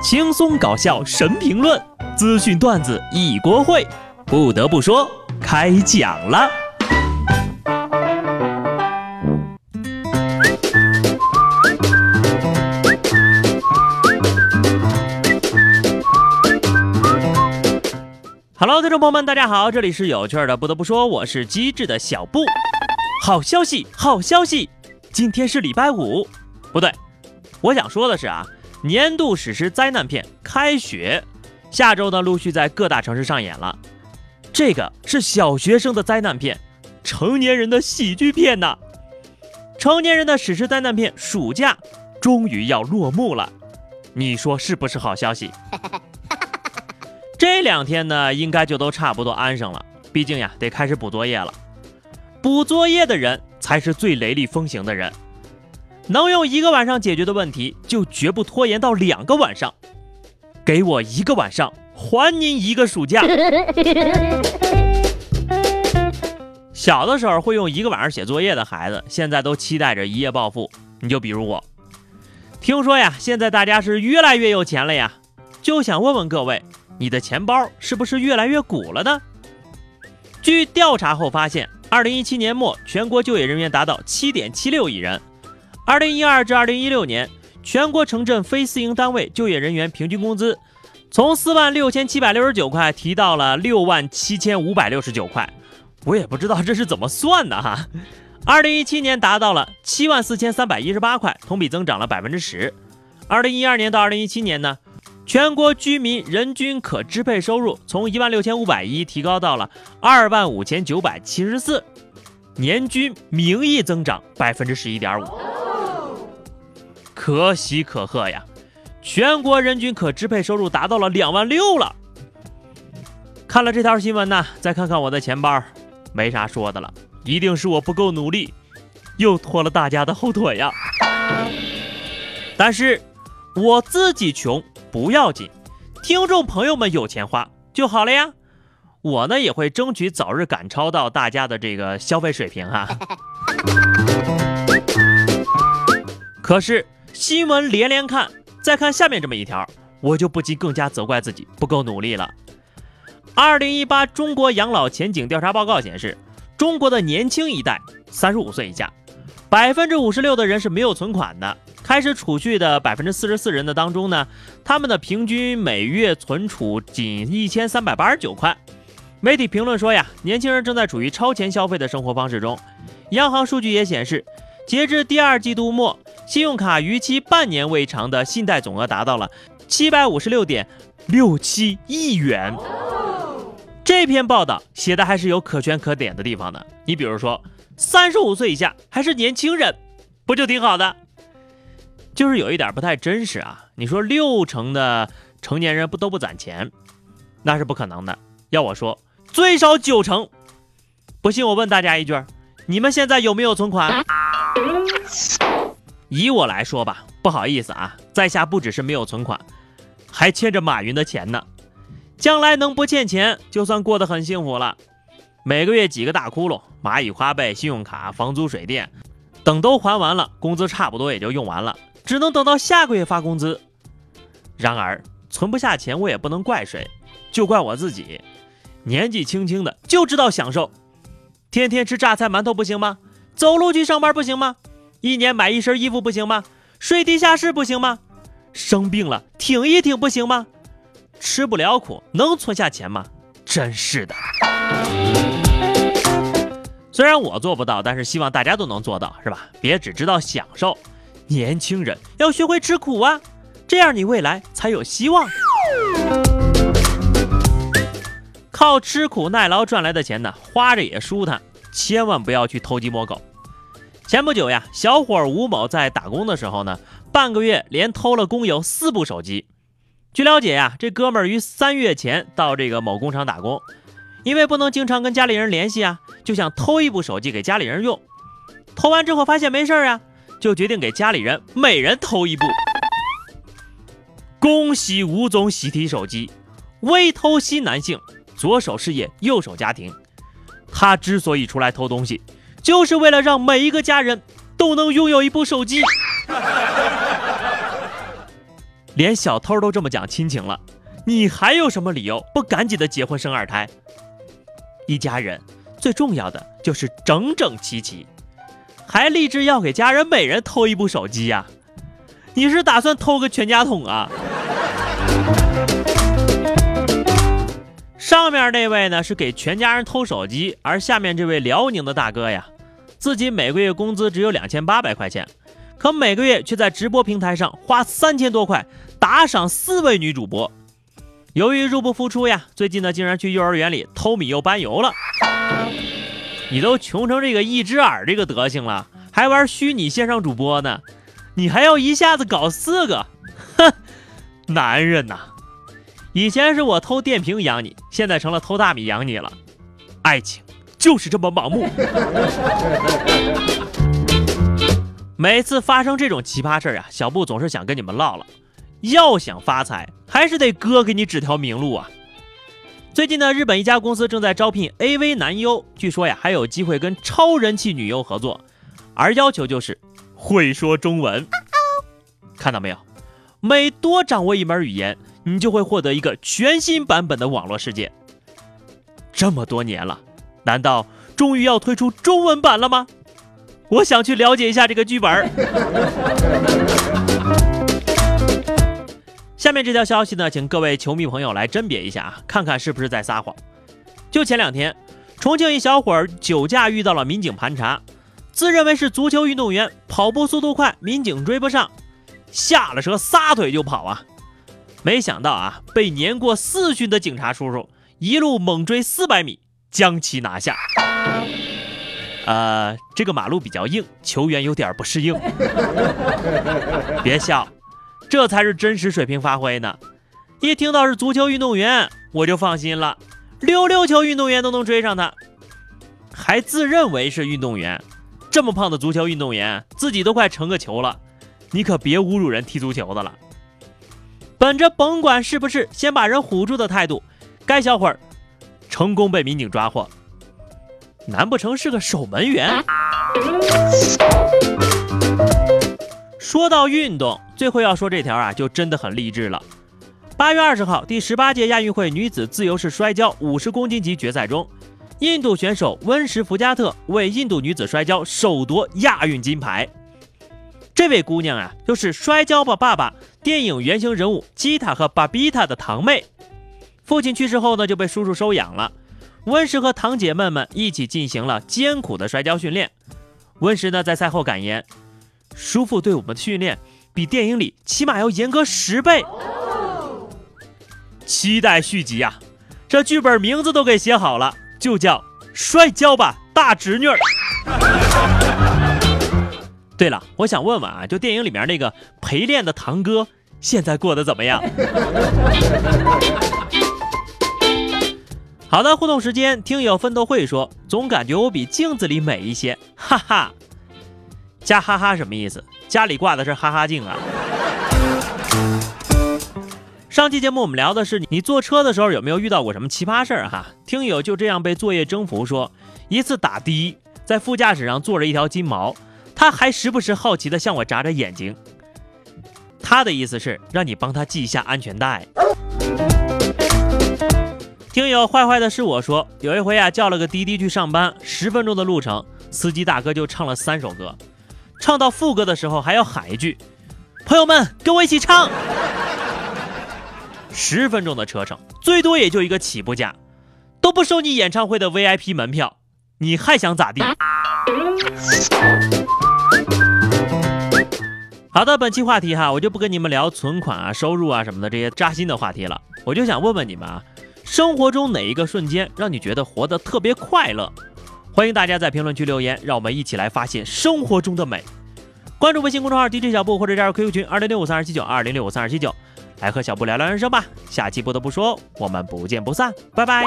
轻松搞笑神评论，资讯段子一锅烩。不得不说，开讲了。Hello，听众朋友们，大家好，这里是有趣的。不得不说，我是机智的小布。好消息，好消息，今天是礼拜五，不对，我想说的是啊，年度史诗灾难片《开学》，下周呢陆续在各大城市上演了。这个是小学生的灾难片，成年人的喜剧片呐。成年人的史诗灾难片，暑假终于要落幕了，你说是不是好消息？这两天呢，应该就都差不多安生了。毕竟呀，得开始补作业了。补作业的人才是最雷厉风行的人，能用一个晚上解决的问题，就绝不拖延到两个晚上。给我一个晚上，还您一个暑假。小的时候会用一个晚上写作业的孩子，现在都期待着一夜暴富。你就比如我，听说呀，现在大家是越来越有钱了呀，就想问问各位。你的钱包是不是越来越鼓了呢？据调查后发现，二零一七年末全国就业人员达到七点七六亿人。二零一二至二零一六年，全国城镇非私营单位就业人员平均工资从四万六千七百六十九块提到了六万七千五百六十九块。我也不知道这是怎么算的哈。二零一七年达到了七万四千三百一十八块，同比增长了百分之十。二零一二年到二零一七年呢？全国居民人均可支配收入从一万六千五百一提高到了二万五千九百七十四，年均名义增长百分之十一点五，可喜可贺呀！全国人均可支配收入达到了两万六了。看了这条新闻呢，再看看我的钱包，没啥说的了，一定是我不够努力，又拖了大家的后腿呀。但是我自己穷。不要紧，听众朋友们有钱花就好了呀。我呢也会争取早日赶超到大家的这个消费水平哈。可是新闻连连看，再看下面这么一条，我就不禁更加责怪自己不够努力了。二零一八中国养老前景调查报告显示，中国的年轻一代，三十五岁以下，百分之五十六的人是没有存款的。开始储蓄的百分之四十四人的当中呢，他们的平均每月存储仅一千三百八十九块。媒体评论说呀，年轻人正在处于超前消费的生活方式中。央行数据也显示，截至第二季度末，信用卡逾期半年未偿的信贷总额达到了七百五十六点六七亿元。这篇报道写的还是有可圈可点的地方的。你比如说，三十五岁以下还是年轻人，不就挺好的？就是有一点不太真实啊！你说六成的成年人不都不攒钱，那是不可能的。要我说，最少九成。不信我问大家一句：你们现在有没有存款？以我来说吧，不好意思啊，在下不只是没有存款，还欠着马云的钱呢。将来能不欠钱，就算过得很幸福了。每个月几个大窟窿，蚂蚁花呗、信用卡、房租水电，等都还完了，工资差不多也就用完了。只能等到下个月发工资。然而存不下钱，我也不能怪谁，就怪我自己。年纪轻轻的就知道享受，天天吃榨菜馒头不行吗？走路去上班不行吗？一年买一身衣服不行吗？睡地下室不行吗？生病了挺一挺不行吗？吃不了苦能存下钱吗？真是的。虽然我做不到，但是希望大家都能做到，是吧？别只知道享受。年轻人要学会吃苦啊，这样你未来才有希望。靠吃苦耐劳赚来的钱呢，花着也舒坦，千万不要去偷鸡摸狗。前不久呀，小伙吴某在打工的时候呢，半个月连偷了工友四部手机。据了解呀，这哥们儿于三月前到这个某工厂打工，因为不能经常跟家里人联系啊，就想偷一部手机给家里人用。偷完之后发现没事儿啊。就决定给家里人每人偷一部。恭喜吴总喜提手机，微偷新男性，左手事业，右手家庭。他之所以出来偷东西，就是为了让每一个家人都能拥有一部手机。连小偷都这么讲亲情了，你还有什么理由不赶紧的结婚生二胎？一家人最重要的就是整整齐齐，还立志要给家人每人偷一部手机呀？你是打算偷个全家桶啊？上面那位呢是给全家人偷手机，而下面这位辽宁的大哥呀，自己每个月工资只有两千八百块钱，可每个月却在直播平台上花三千多块打赏四位女主播。由于入不敷出呀，最近呢竟然去幼儿园里偷米又搬油了。你都穷成这个一只耳这个德行了，还玩虚拟线上主播呢？你还要一下子搞四个？哼，男人呐！以前是我偷电瓶养你，现在成了偷大米养你了。爱情就是这么盲目。每次发生这种奇葩事儿啊，小布总是想跟你们唠唠。要想发财，还是得哥给你指条明路啊。最近呢，日本一家公司正在招聘 AV 男优，据说呀还有机会跟超人气女优合作，而要求就是会说中文。看到没有？每多掌握一门语言。你就会获得一个全新版本的网络世界。这么多年了，难道终于要推出中文版了吗？我想去了解一下这个剧本。下面这条消息呢，请各位球迷朋友来甄别一下啊，看看是不是在撒谎。就前两天，重庆一小伙儿酒驾遇到了民警盘查，自认为是足球运动员，跑步速度快，民警追不上，下了车撒腿就跑啊。没想到啊，被年过四旬的警察叔叔一路猛追四百米，将其拿下。呃，这个马路比较硬，球员有点不适应。别笑，这才是真实水平发挥呢。一听到是足球运动员，我就放心了。溜溜球运动员都能追上他，还自认为是运动员。这么胖的足球运动员，自己都快成个球了，你可别侮辱人踢足球的了。本着甭管是不是先把人唬住的态度，该小伙儿成功被民警抓获。难不成是个守门员？说到运动，最后要说这条啊，就真的很励志了。八月二十号，第十八届亚运会女子自由式摔跤五十公斤级决赛中，印度选手温什福加特为印度女子摔跤首夺亚运金牌。这位姑娘啊，就是《摔跤吧，爸爸》电影原型人物基塔和巴比塔的堂妹。父亲去世后呢，就被叔叔收养了。温实和堂姐妹们一起进行了艰苦的摔跤训练。温实呢，在赛后感言：“叔父对我们的训练比电影里起码要严格十倍。”期待续集啊！这剧本名字都给写好了，就叫《摔跤吧，大侄女》。对了，我想问问啊，就电影里面那个陪练的堂哥，现在过得怎么样？好的，互动时间，听友奋斗会说，总感觉我比镜子里美一些，哈哈。加哈哈什么意思？家里挂的是哈哈镜啊。上期节目我们聊的是你坐车的时候有没有遇到过什么奇葩事儿哈？听友就这样被作业征服，说一次打的，在副驾驶上坐着一条金毛。他还时不时好奇地向我眨眨眼睛，他的意思是让你帮他系一下安全带。听友坏坏的是我说，有一回啊叫了个滴滴去上班，十分钟的路程，司机大哥就唱了三首歌，唱到副歌的时候还要喊一句：“朋友们跟我一起唱。”十分钟的车程，最多也就一个起步价，都不收你演唱会的 VIP 门票，你还想咋地？好的，本期话题哈，我就不跟你们聊存款啊、收入啊什么的这些扎心的话题了。我就想问问你们啊，生活中哪一个瞬间让你觉得活得特别快乐？欢迎大家在评论区留言，让我们一起来发现生活中的美。关注微信公众号 DJ 小布或者加入 QQ 群二零六五三二七九二零六五三二七九，来和小布聊聊人生吧。下期不得不说，我们不见不散，拜拜。